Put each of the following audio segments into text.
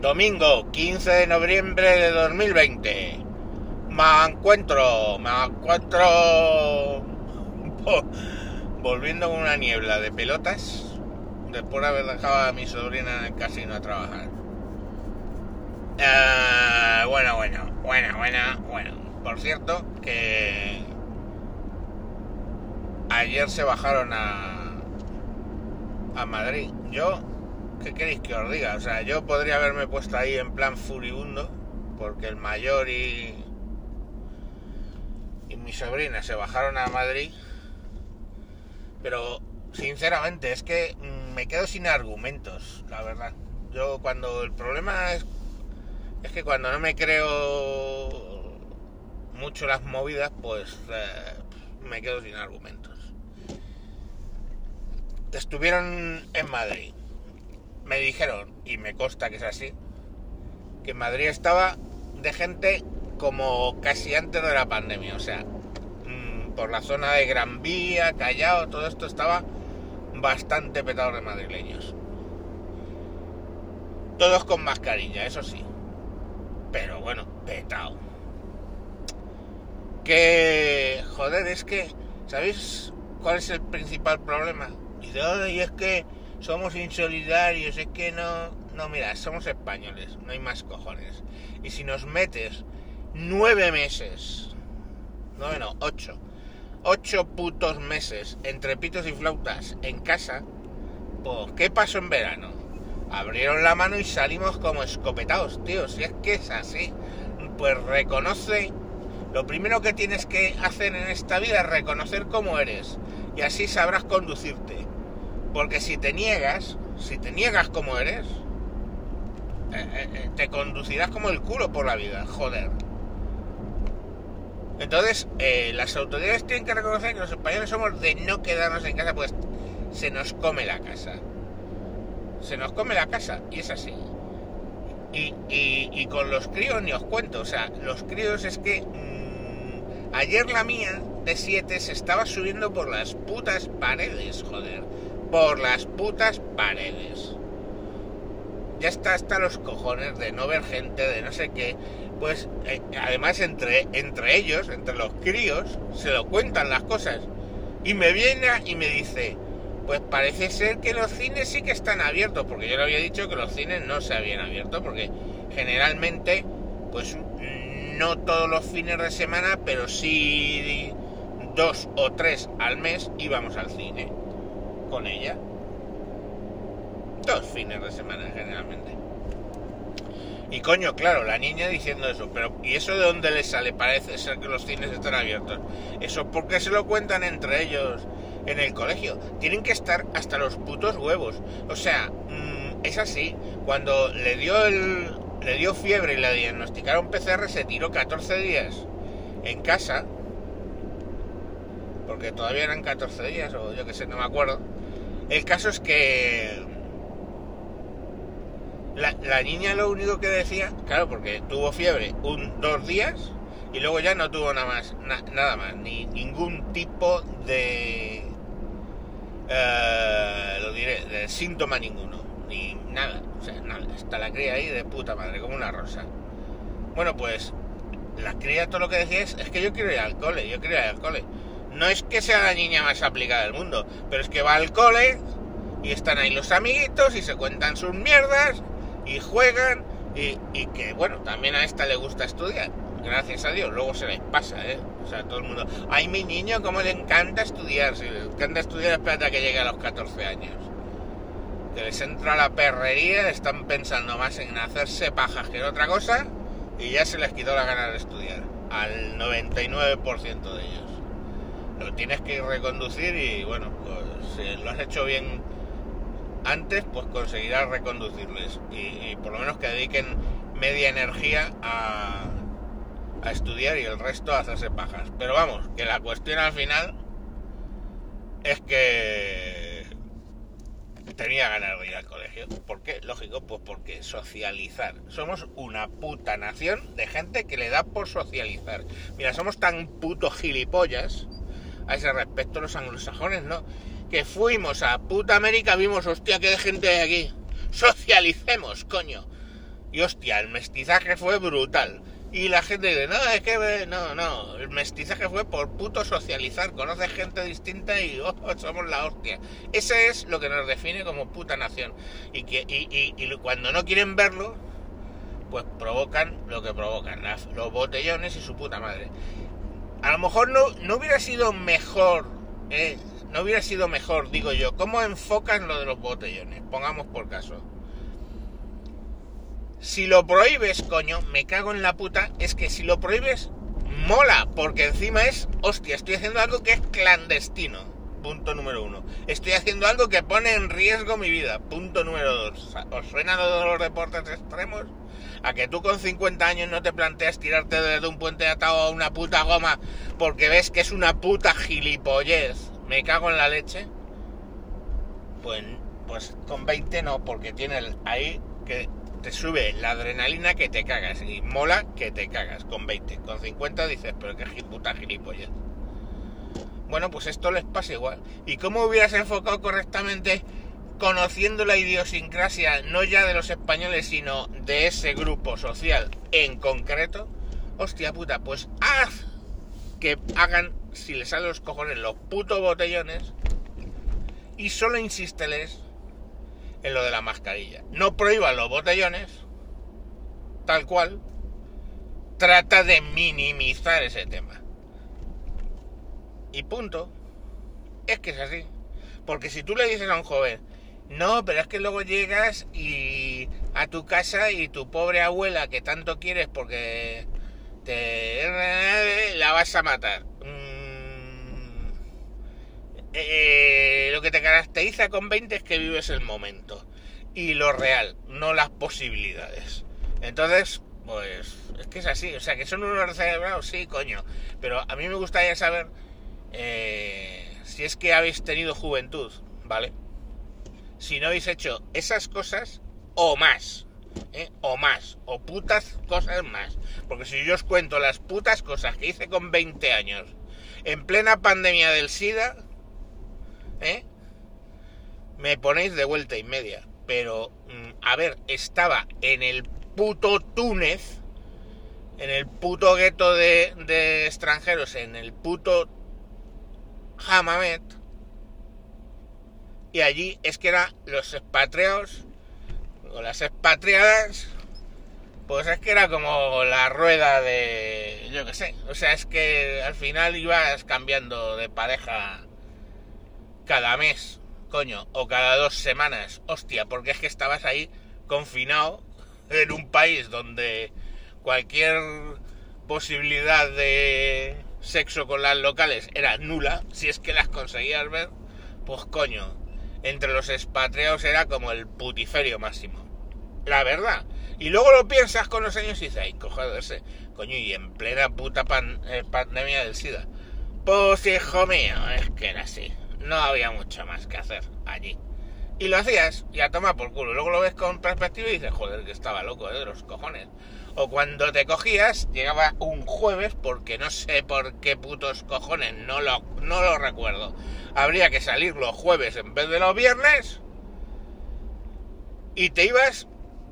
Domingo 15 de noviembre de 2020. Me encuentro, me encuentro volviendo con una niebla de pelotas después de haber dejado a mi sobrina en el casino a trabajar. Eh, bueno, bueno, bueno, bueno, bueno. Por cierto, que ayer se bajaron a, a Madrid. Yo ¿qué queréis que os diga? O sea, yo podría haberme puesto ahí en plan furibundo, porque el mayor y, y mi sobrina se bajaron a Madrid, pero sinceramente es que mm, me quedo sin argumentos, la verdad. Yo cuando el problema es, es que cuando no me creo mucho las movidas, pues eh, me quedo sin argumentos. Estuvieron en Madrid me dijeron, y me consta que es así, que Madrid estaba de gente como casi antes de la pandemia, o sea, mm, por la zona de Gran Vía, Callao, todo esto estaba bastante petado de madrileños. Todos con mascarilla, eso sí. Pero bueno, petado. Que, joder, es que, ¿sabéis cuál es el principal problema? Y, de, y es que somos insolidarios, es que no... No, mira, somos españoles, no hay más cojones. Y si nos metes nueve meses, nueve no, ocho, ocho putos meses entre pitos y flautas en casa, pues ¿qué pasó en verano? Abrieron la mano y salimos como escopetados, tío, si es que es así. Pues reconoce, lo primero que tienes que hacer en esta vida es reconocer cómo eres y así sabrás conducirte porque si te niegas, si te niegas como eres, eh, eh, eh, te conducirás como el culo por la vida, joder. Entonces, las autoridades tienen que reconocer que los españoles somos de no quedarnos en casa, pues se nos come la casa. Se nos come la casa, y es así. Y, y, con los críos ni os cuento, o sea, los críos es que mm, ayer la mía de 7 se estaba subiendo por las putas paredes, joder por las putas paredes. Ya está hasta los cojones de no ver gente, de no sé qué. Pues eh, además entre, entre ellos, entre los críos, se lo cuentan las cosas. Y me viene y me dice, pues parece ser que los cines sí que están abiertos, porque yo le había dicho que los cines no se habían abierto, porque generalmente, pues no todos los fines de semana, pero sí dos o tres al mes íbamos al cine con ella. Dos fines de semana generalmente. Y coño, claro, la niña diciendo eso, pero ¿y eso de dónde le sale? Parece ser que los cines están abiertos. Eso porque se lo cuentan entre ellos en el colegio. Tienen que estar hasta los putos huevos. O sea, mm, es así. Cuando le dio el, le dio fiebre y le diagnosticaron PCR, se tiró 14 días en casa. Porque todavía eran 14 días, o yo que sé, no me acuerdo el caso es que la, niña lo único que decía, claro, porque tuvo fiebre un dos días y luego ya no tuvo nada más, nada más, ni ningún tipo de, eh, lo diré, de síntoma ninguno, ni nada, o sea, nada, está la cría ahí de puta madre, como una rosa. Bueno, pues la cría todo lo que decía es, es que yo quiero ir al cole, yo quiero ir al cole no es que sea la niña más aplicada del mundo, pero es que va al cole y están ahí los amiguitos y se cuentan sus mierdas y juegan y, que bueno, también a esta le gusta estudiar. Gracias a Dios, luego se les pasa, ¿eh? O sea, todo el mundo, ay, mi niño, cómo le encanta estudiar. Si le encanta estudiar, espérate a que llegue a los 14 años. Que les entra la perrería, están pensando más en hacerse pajas que en otra cosa y ya se les quitó la gana de estudiar. Al 99% de ellos lo tienes que reconducir y bueno, pues si lo has hecho bien antes, pues conseguirás reconducirles y, por lo menos que dediquen media energía a, a estudiar y el resto a hacerse pajas. Pero vamos, que la cuestión al final es que tenía ganas de ir al colegio. ¿Por qué? Lógico, pues porque socializar. Somos una puta nación de gente que le da por socializar. Mira, somos tan putos gilipollas a ese respecto los anglosajones, ¿no? Que fuimos a puta América, vimos, hostia, qué gente hay aquí. Socialicemos, coño. Y hostia, el mestizaje fue brutal. Y la gente dice, no, es que no, no, el mestizaje fue por puto socializar, conoces gente distinta y oh, somos la hostia. Ese es lo que nos define como puta nación. Y, que, y, y, cuando no quieren verlo, pues provocan lo que provocan, los botellones y su puta madre. A lo mejor no, no hubiera sido mejor, eh, no hubiera sido mejor, digo yo, cómo enfocan lo de los botellones, pongamos por caso. Si lo prohíbes, coño, me cago en la puta, es que si lo prohíbes, mola, porque encima es, hostia, estoy haciendo algo que es clandestino. Punto número uno. Estoy haciendo algo que pone en riesgo mi vida. Punto número dos. ¿Os suena lo de los deportes extremos? A que tú con 50 años no te planteas tirarte desde un puente atado a una puta goma porque ves que es una puta gilipollez. Me cago en la leche. Pues, pues con 20 no, porque tiene ahí que te sube la adrenalina que te cagas y mola que te cagas con 20. Con 50 dices, pero qué puta gilipollas. Bueno, pues esto les pasa igual. ¿Y cómo hubieras enfocado correctamente conociendo la idiosincrasia no ya de los españoles, sino de ese grupo social en concreto? Hostia puta, pues haz que hagan, si les salen los cojones, los putos botellones y solo insísteles en lo de la mascarilla. No prohíban los botellones, tal cual, trata de minimizar ese tema. Y punto. Es que es así. Porque si tú le dices a un joven, no, pero es que luego llegas y a tu casa y tu pobre abuela que tanto quieres porque te la vas a matar. Eh, lo que te caracteriza con 20 es que vives el momento y lo real, no las posibilidades. Entonces, pues es que es así, o sea, que son unos cerebrados, sí, coño, pero a mí me gustaría saber eh, si es que habéis tenido juventud, ¿vale? Si no habéis hecho esas cosas o más, ¿eh? o más, o putas cosas más. Porque si yo os cuento las putas cosas que hice con 20 años, en plena pandemia del SIDA, ¿eh? Me ponéis de vuelta y media. Pero, mm, a ver, estaba en el puto Túnez, en el puto gueto de, de extranjeros, en el puto Hamamet, y allí es que eran los expatriados, o las expatriadas, pues es que era como la rueda de, yo qué sé, o sea, es que al final ibas cambiando de pareja cada mes, coño, o cada dos semanas, hostia, porque es que estabas ahí confinado en un país donde cualquier posibilidad de sexo con las locales era nula, si es que las conseguías ver, pues coño, entre los expatriados era como el putiferio máximo. La verdad. Y luego lo piensas con los años y dices, ay, ese coño, y en plena puta eh, pandemia del SIDA. Pues hijo mío, es que era así no había mucho más que hacer allí. Y lo hacías y a tomar por culo. Luego lo ves con perspectiva y dices, joder, que estaba loco, ¿eh? de los cojones. O cuando te cogías, llegaba un jueves, porque no sé por qué putos cojones, no lo, no lo recuerdo. Habría que salir los jueves en vez de los viernes. Y te ibas,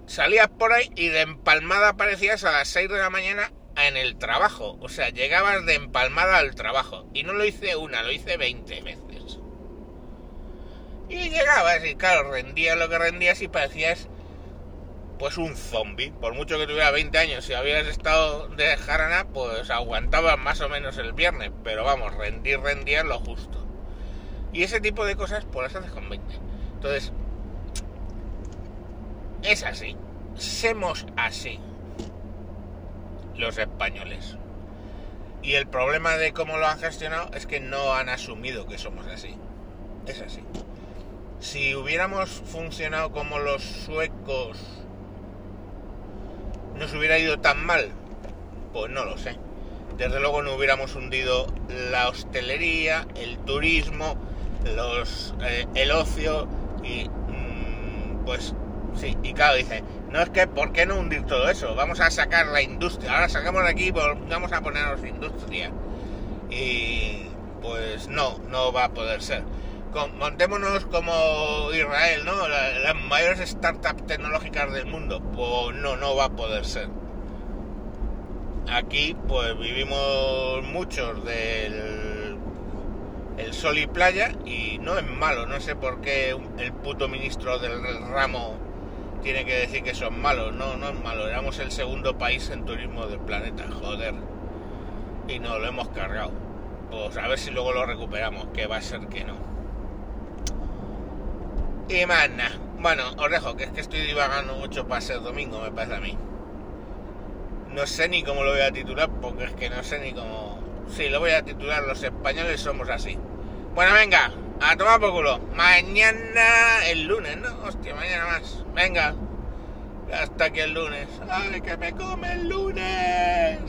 salías por ahí y de empalmada aparecías a las 6 de la mañana en el trabajo. O sea, llegabas de empalmada al trabajo. Y no lo hice una, lo hice 20 veces. Y llegabas y claro, rendías lo que rendías y parecías pues un zombie. Por mucho que tuviera 20 años, y habías estado de jarana, pues aguantabas más o menos el viernes. Pero vamos, rendir, rendías lo justo. Y ese tipo de cosas pues las haces con 20. Entonces, es así. Semos así. Los españoles. Y el problema de cómo lo han gestionado es que no han asumido que somos así. Es así si hubiéramos funcionado como los suecos, nos hubiera ido tan mal, pues no lo sé. Desde luego no hubiéramos hundido la hostelería, el turismo, los, eh, el ocio y mm, pues sí, y claro, dice, no es que, ¿por qué no hundir todo eso? Vamos a sacar la industria, ahora sacamos de aquí, vamos a ponernos industria. Y pues no, no va a poder ser montémonos como Israel, ¿no? La- las mayores startups tecnológicas del mundo. Pues no, no va a poder ser. Aquí, pues vivimos muchos del el sol y playa y no es malo. No sé por qué el puto ministro del ramo tiene que decir que son malos. No, no es malo. Éramos el segundo país en turismo del planeta, joder. Y no lo hemos cargado. Pues a ver si luego lo recuperamos, que va a ser que no. Y más. Bueno, os dejo, que es que estoy divagando mucho para ser domingo, me parece a mí. No sé ni cómo lo voy a titular, porque es que no sé ni cómo... Sí, lo voy a titular, los españoles somos así. Bueno, venga, a tomar por culo. Mañana, el lunes, ¿no? Hostia, mañana más. Venga. Hasta que el lunes. ¡Ay, que me come el lunes!